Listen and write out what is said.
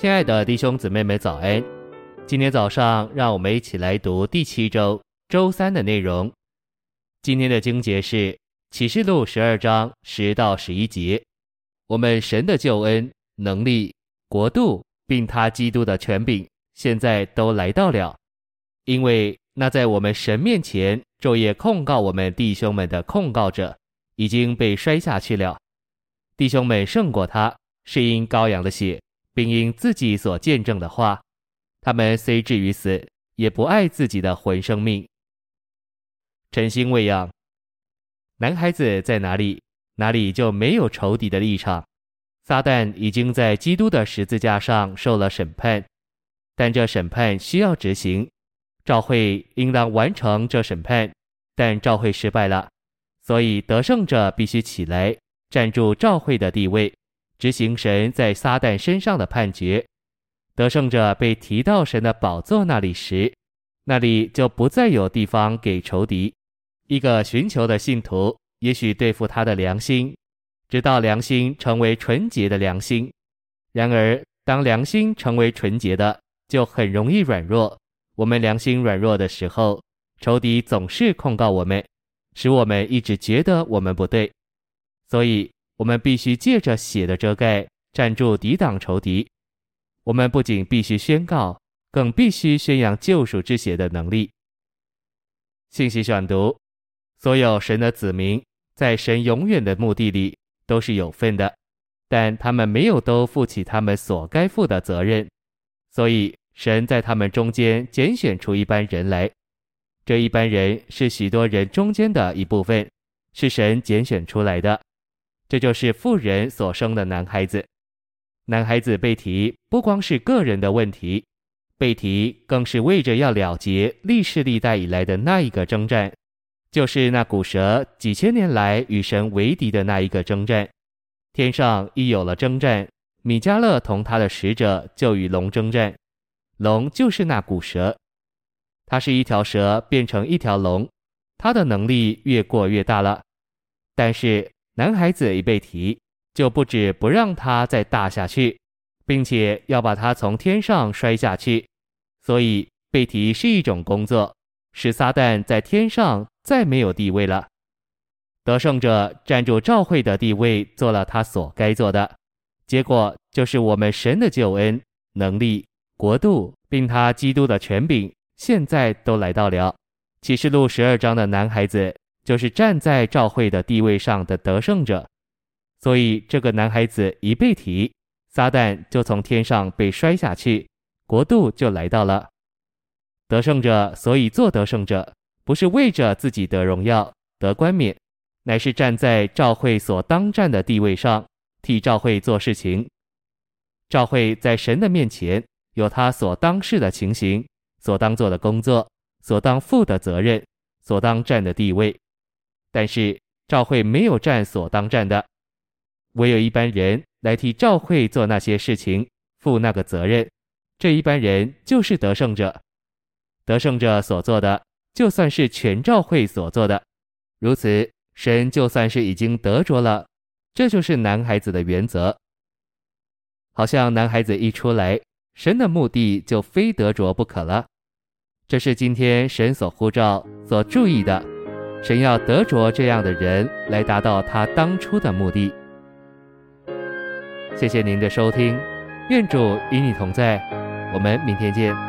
亲爱的弟兄姊妹们，早安！今天早上，让我们一起来读第七周周三的内容。今天的经节是启示录十二章十到十一节。我们神的救恩、能力、国度，并他基督的权柄，现在都来到了，因为那在我们神面前昼夜控告我们弟兄们的控告者，已经被摔下去了。弟兄们胜过他，是因羔羊的血。并因自己所见证的话，他们虽至于死，也不爱自己的魂生命。晨星喂养，男孩子在哪里，哪里就没有仇敌的立场。撒旦已经在基督的十字架上受了审判，但这审判需要执行，教会应当完成这审判，但教会失败了，所以得胜者必须起来，站住教会的地位。执行神在撒旦身上的判决，得胜者被提到神的宝座那里时，那里就不再有地方给仇敌。一个寻求的信徒，也许对付他的良心，直到良心成为纯洁的良心。然而，当良心成为纯洁的，就很容易软弱。我们良心软弱的时候，仇敌总是控告我们，使我们一直觉得我们不对。所以，我们必须借着血的遮盖，站住抵挡仇敌。我们不仅必须宣告，更必须宣扬救赎之血的能力。信息选读：所有神的子民在神永远的目的里都是有份的，但他们没有都负起他们所该负的责任。所以神在他们中间拣选出一般人来，这一般人是许多人中间的一部分，是神拣选出来的。这就是妇人所生的男孩子。男孩子被提，不光是个人的问题，被提更是为着要了结历世历代以来的那一个征战，就是那古蛇几千年来与神为敌的那一个征战。天上一有了征战，米迦勒同他的使者就与龙征战。龙就是那古蛇，它是一条蛇变成一条龙，它的能力越过越大了，但是。男孩子一被提，就不止不让他再大下去，并且要把他从天上摔下去。所以被提是一种工作，使撒旦在天上再没有地位了。得胜者站住召会的地位，做了他所该做的，结果就是我们神的救恩、能力、国度，并他基督的权柄，现在都来到了。启示录十二章的男孩子。就是站在召会的地位上的得胜者，所以这个男孩子一被提，撒旦就从天上被摔下去，国度就来到了。得胜者所以做得胜者，不是为着自己得荣耀、得冠冕，乃是站在召会所当站的地位上，替召会做事情。召会在神的面前有他所当事的情形，所当做的工作，所当负的责任，所当站的地位。但是赵会没有站所当站的，唯有一般人来替赵会做那些事情，负那个责任。这一般人就是得胜者。得胜者所做的，就算是全赵会所做的。如此，神就算是已经得着了。这就是男孩子的原则。好像男孩子一出来，神的目的就非得着不可了。这是今天神所呼召、所注意的。神要得着这样的人来达到他当初的目的。谢谢您的收听，愿主与你同在，我们明天见。